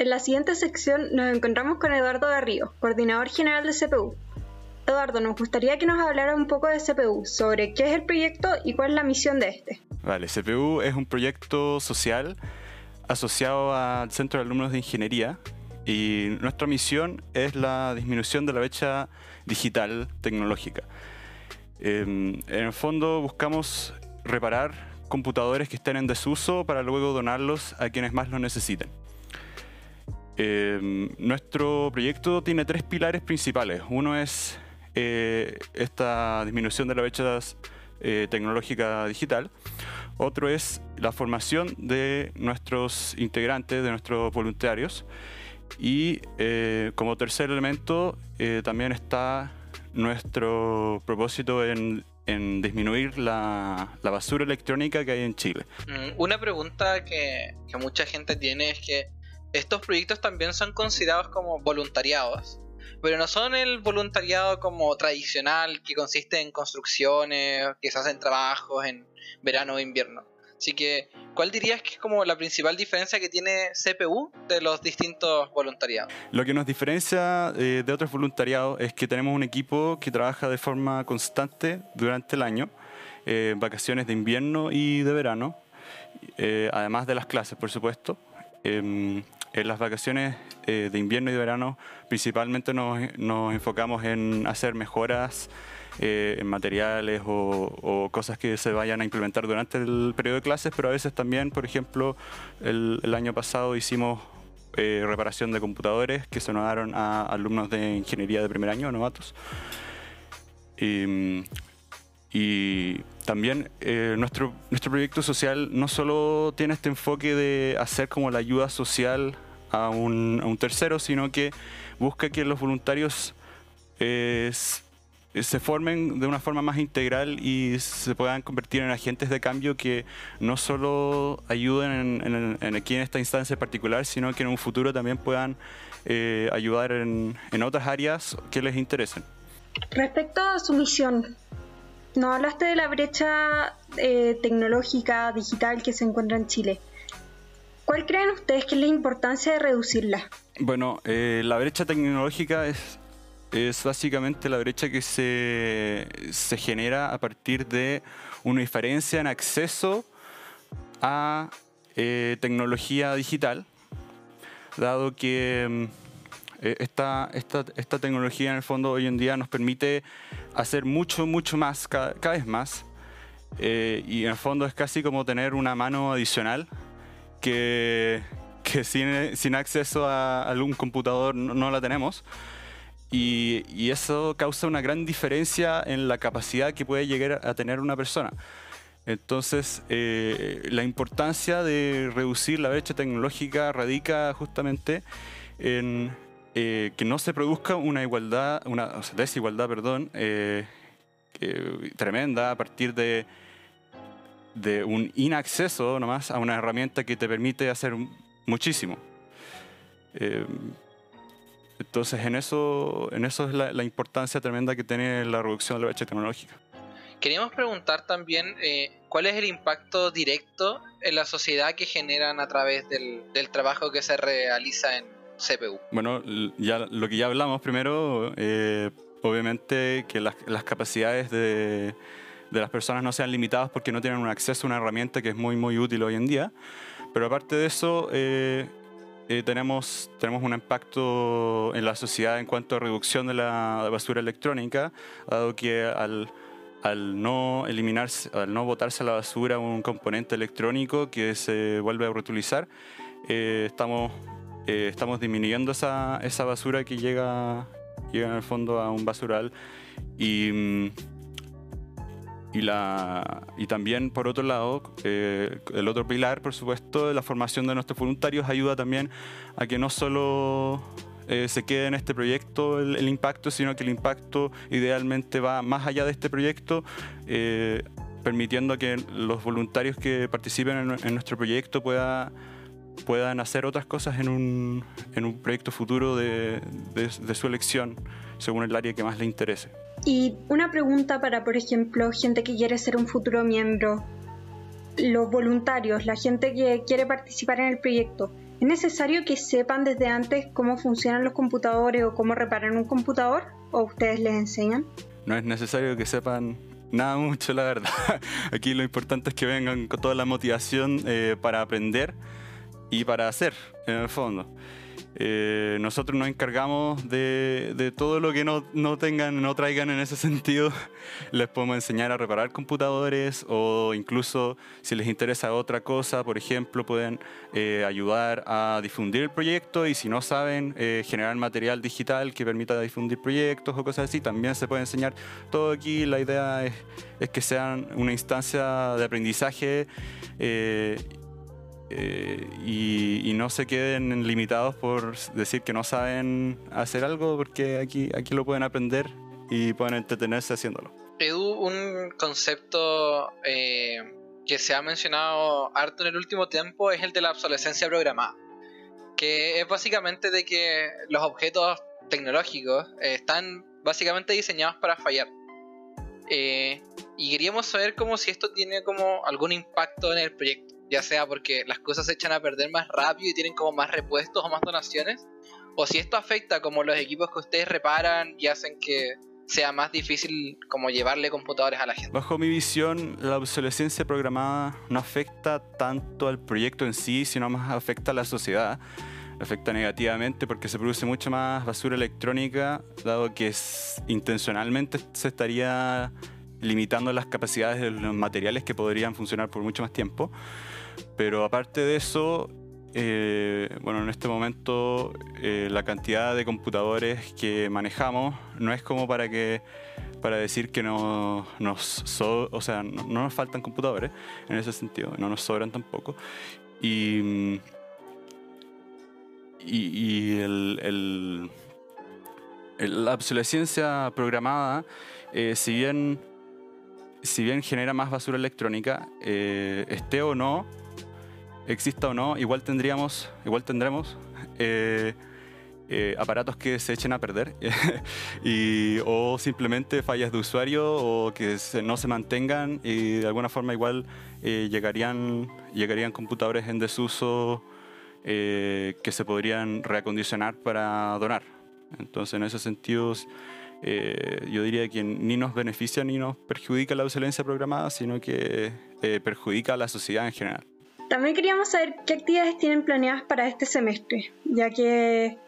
En la siguiente sección nos encontramos con Eduardo Garrido, coordinador general de CPU. Eduardo, nos gustaría que nos hablara un poco de CPU, sobre qué es el proyecto y cuál es la misión de este. Vale, CPU es un proyecto social asociado al Centro de Alumnos de Ingeniería y nuestra misión es la disminución de la brecha digital tecnológica. Em, en el fondo buscamos reparar computadores que estén en desuso para luego donarlos a quienes más lo necesiten. Em, nuestro proyecto tiene tres pilares principales. Uno es eh, esta disminución de la brecha eh, tecnológica digital. Otro es la formación de nuestros integrantes, de nuestros voluntarios. Y eh, como tercer elemento también está nuestro propósito en, disminuir la, basura electrónica que hay en Chile. Mm, una pregunta que, que mucha gente tiene es que estos proyectos también son considerados como voluntariados, pero no son el voluntariado como tradicional que consiste en construcciones, que se hacen trabajos en verano o invierno. Así que, ¿cuál dirías que es como la principal diferencia que tiene CPU de los distintos voluntariados? Lo que nos diferencia eh, de otros voluntariados es que tenemos un equipo que trabaja de forma constante durante el año, eh, vacaciones de invierno y de verano, eh, además de las clases, por supuesto. Em, en las vacaciones de invierno y de verano principalmente nos, nos enfocamos en hacer mejoras eh, en materiales o, cosas que se vayan a implementar durante el periodo de clases, pero a veces también, por ejemplo, el, año pasado hicimos eh, reparación de computadores que se donaron a alumnos de ingeniería de primer año, novatos. Y, también eh, nuestro, nuestro proyecto social no solo tiene este enfoque de hacer como la ayuda social a un, a un tercero, sino que busca que los voluntarios eh, se formen de una forma más integral y se puedan convertir en agentes de cambio que no solo ayuden en, aquí en esta instancia particular, sino que en un futuro también puedan eh, ayudar en, otras áreas que les interesen. Respecto a su misión, no hablaste de la brecha eh, tecnológica digital que se encuentra en Chile. ¿Cuál creen ustedes que es la importancia de reducirla? Bueno, la brecha tecnológica es es básicamente la brecha que se, genera a partir de una diferencia en acceso a eh, tecnología digital, dado que eh, esta, esta, tecnología en el fondo hoy en día nos permite hacer mucho, mucho más, cada, vez más, eh, y en el fondo es casi como tener una mano adicional que, sin, acceso a algún computador no la tenemos. Y, eso causa una gran diferencia en la capacidad que puede llegar a tener una persona. Entonces, eh, la importancia de reducir la brecha tecnológica radica justamente en eh, que no se produzca una igualdad, una desigualdad, perdón, eh, tremenda a partir de, de un inacceso nomás a una herramienta que te permite hacer muchísimo. Entonces, en eso, en eso es la, importancia tremenda que tiene la reducción de la brecha tecnológica. Queríamos preguntar también eh, cuál es el impacto directo en la sociedad que generan a través del, trabajo que se realiza en CPU. Bueno, ya lo que ya hablamos primero, eh, obviamente que las, capacidades de, de, las personas no sean limitadas porque no tienen un acceso a una herramienta que es muy, muy útil hoy en día. Pero aparte de eso, eh, eh, tenemos, tenemos un impacto en la sociedad en cuanto a reducción de la basura electrónica, dado que al, al no eliminarse, al no botarse a la basura un componente electrónico que se vuelve a reutilizar, eh, estamos, eh, estamos disminuyendo esa, esa basura que llega, llega en el fondo a un basural. Y mm, y, la, y también, por otro lado, eh, el otro pilar, por supuesto, la formación de nuestros voluntarios ayuda también a que no solo eh, se quede en este proyecto el, impacto, sino que el impacto idealmente va más allá de este proyecto, permitiendo que los voluntarios que participen en, nuestro proyecto pueda, puedan hacer otras cosas en un, en un proyecto futuro de, de su elección, según el área que más le interese. Y una pregunta para, por ejemplo, gente que quiere ser un futuro miembro, los voluntarios, la gente que quiere participar en el proyecto, ¿Es necesario que sepan desde antes cómo funcionan los computadores o cómo reparar un computador? ¿O ustedes les enseñan? No es necesario que sepan nada mucho, la verdad. Aquí lo importante es que vengan con toda la motivación eh, para aprender y para hacer, en el fondo. Eh, nosotros nos encargamos de, todo lo que no, tengan, no traigan en ese sentido. Les podemos enseñar a reparar computadores o incluso si les interesa otra cosa, por ejemplo, pueden eh, ayudar a difundir el proyecto y si no saben eh, generar material digital que permita difundir proyectos o cosas así, también se puede enseñar todo aquí. La idea es, es que sean una instancia de aprendizaje eh, y, no se queden limitados por decir que no saben hacer algo, porque aquí, aquí lo pueden aprender y pueden entretenerse haciéndolo. Edu, un concepto eh, que se ha mencionado harto en el último tiempo es el de la obsolescencia programada, que es básicamente de que los objetos tecnológicos eh, están básicamente diseñados para fallar. y queríamos saber como si esto tiene como algún impacto en el proyecto ya sea porque las cosas se echan a perder más rápido y tienen como más repuestos o más donaciones, o si esto afecta como los equipos que ustedes reparan y hacen que sea más difícil como llevarle computadores a la gente. Bajo mi visión, la obsolescencia programada no afecta tanto al proyecto en sí, sino más afecta a la sociedad. Afecta negativamente porque se produce mucha más basura electrónica, dado que intencionalmente se estaría limitando las capacidades de los materiales que podrían funcionar por mucho más tiempo. Pero aparte de eso, eh, bueno, en este momento eh, la cantidad de computadores que manejamos no es como para que para decir que no nos o sea, no, nos faltan computadores en ese sentido, no nos sobran tampoco. Y, y, el, la obsolescencia programada, eh, si bien si bien genera más basura electrónica, esté o no exista o no, igual tendríamos, igual tendremos eh, eh, aparatos que se echen a perder y, o simplemente fallas de usuario o que no se mantengan y de alguna forma igual eh, llegarían, llegarían computadores en desuso que se podrían reacondicionar para donar. Entonces en esos sentidos yo diría que ni nos beneficia ni nos perjudica la obsolescencia programada, sino que perjudica a la sociedad en general. También queríamos saber qué actividades tienen planeadas para este semestre, ya que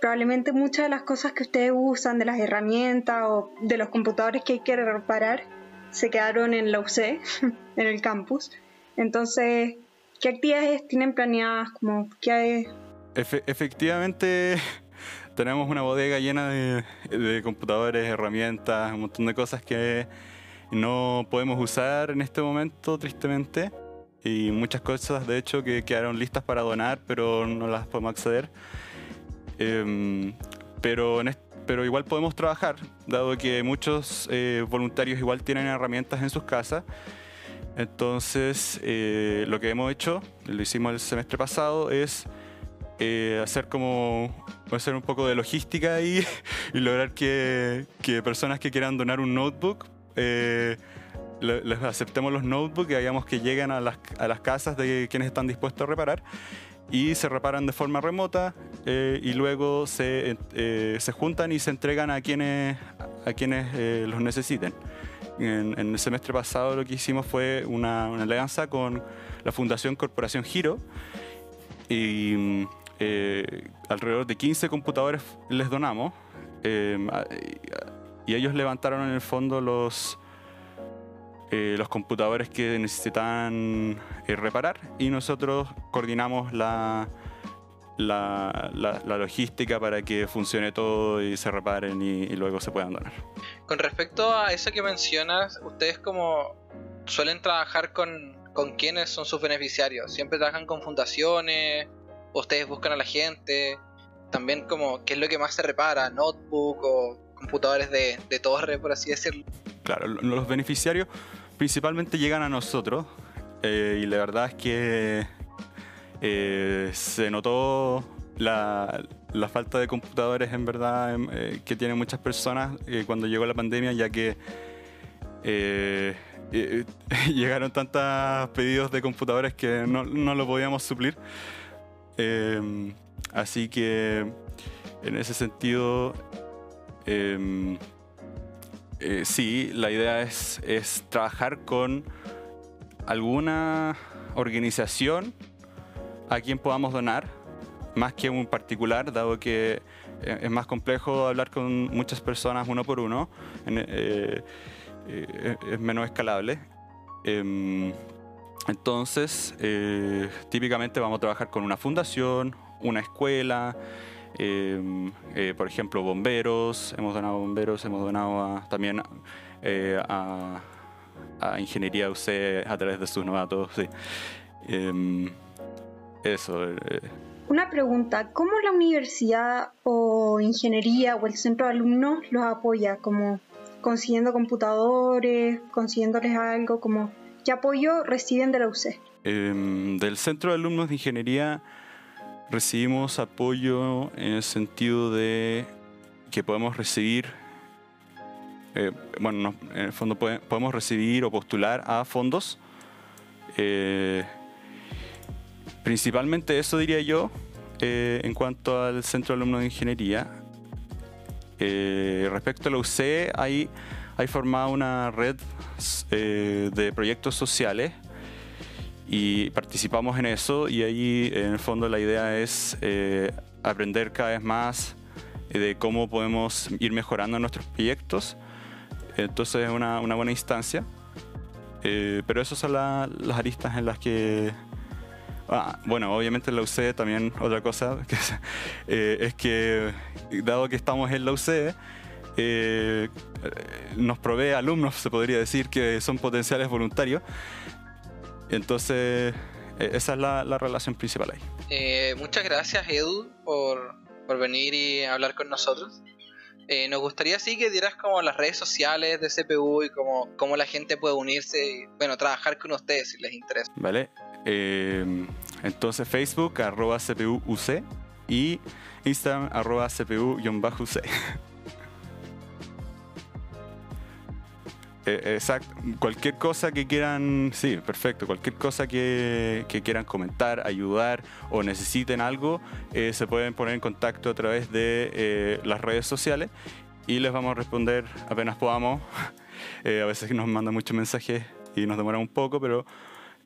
probablemente muchas de las cosas que ustedes usan, de las herramientas o de los computadores que hay que reparar, se quedaron en la UC, en el campus. Entonces, ¿qué actividades tienen planeadas? Como, ¿qué efectivamente, tenemos una bodega llena de, de computadores, herramientas, un montón de cosas que no podemos usar en este momento, tristemente y muchas cosas de hecho que quedaron listas para donar pero no las podemos acceder. Em, pero, pero igual podemos trabajar, dado que muchos eh, voluntarios igual tienen herramientas en sus casas. Entonces, eh, lo que hemos hecho, lo hicimos el semestre pasado, es eh, hacer como hacer un poco de logística y, y lograr que, que, personas que quieran donar un notebook les aceptemos los notebooks y hagamos que lleguen a las, a las, casas de quienes están dispuestos a reparar y se reparan de forma remota eh, y luego se, eh, se, juntan y se entregan a quienes, a quienes eh, los necesiten. En, el semestre pasado lo que hicimos fue una, una alianza con la Fundación Corporación Giro y alrededor de 15 computadores les donamos y ellos levantaron en el fondo los eh, los computadores que necesitan eh, reparar y nosotros coordinamos la, la, logística para que funcione todo y se reparen y, luego se puedan donar. Con respecto a eso que mencionas, ustedes como suelen trabajar con, con quiénes son sus beneficiarios, siempre trabajan con fundaciones, ustedes buscan a la gente, también como qué es lo que más se repara, notebook o computadores de, de torre, por así decirlo. Claro, los beneficiarios principalmente llegan a nosotros eh, y la verdad es que eh, se notó la, falta de computadores en verdad em, eh, que tienen muchas personas cuando llegó la pandemia ya que llegaron tantos pedidos de computadores que no, no lo podíamos suplir Em, así que en ese sentido, em, eh, sí, la idea es, trabajar con alguna organización a quien podamos donar, más que un particular, dado que eh, es más complejo hablar con muchas personas uno por uno, eh, es menos escalable. Entonces, típicamente vamos a trabajar con una fundación, una escuela, em, por ejemplo, bomberos, hemos donado bomberos, hemos donado también a, ingeniería UC a través de sus novatos. Sí. Em, eso. Una pregunta, ¿cómo la universidad o ingeniería o el centro de alumnos los apoya? Como consiguiendo computadores, consiguiéndoles algo, como ¿qué apoyo reciben de la UC? Em, del centro de alumnos de ingeniería recibimos apoyo en el sentido de que podemos recibir, eh, bueno, en el fondo podemos recibir o postular a fondos. Eh, Principalmente eso diría yo eh, en cuanto al Centro de Alumnos de Ingeniería. Eh, respecto a la UC, hay, hay formada una red eh, de proyectos sociales y participamos en eso y ahí en el fondo la idea es aprender cada vez más de cómo podemos ir mejorando nuestros proyectos. Entonces es una, una buena instancia. pero esas son las aristas en las que Ah, bueno, obviamente en la UC también otra cosa eh, es que dado que estamos en la UC, eh, nos provee alumnos, se podría decir, que son potenciales voluntarios. Entonces, e, esa es la, relación principal ahí. Eh, muchas gracias, Edu, por, por, venir y hablar con nosotros. nos gustaría sí que dieras como las redes sociales de CPU y como cómo la gente puede unirse y bueno, trabajar con ustedes si les interesa. Vale, entonces Facebook, arroba CPUUC y Instagram, arroba CPU-UC. Eh, exacto. Cualquier cosa que quieran, sí, perfecto. Cualquier cosa que, quieran comentar, ayudar o necesiten algo, eh, se pueden poner en contacto a través de eh, las redes sociales y les vamos a responder apenas podamos. a veces nos mandan muchos mensajes y nos demora un poco, pero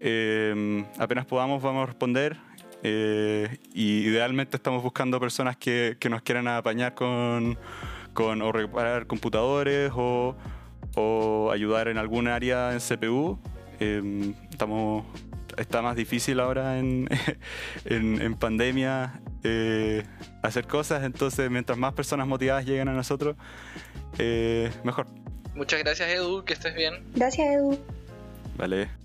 eh, apenas podamos vamos a responder. Eh, y idealmente estamos buscando personas que, que nos quieran apañar con, con, o reparar computadores o, o, ayudar en algún área en CPU. Eh, estamos, está más difícil ahora en, en, en pandemia hacer cosas, entonces mientras más personas motivadas lleguen a nosotros, mejor. Muchas gracias Edu, que estés bien. Gracias Edu. Vale.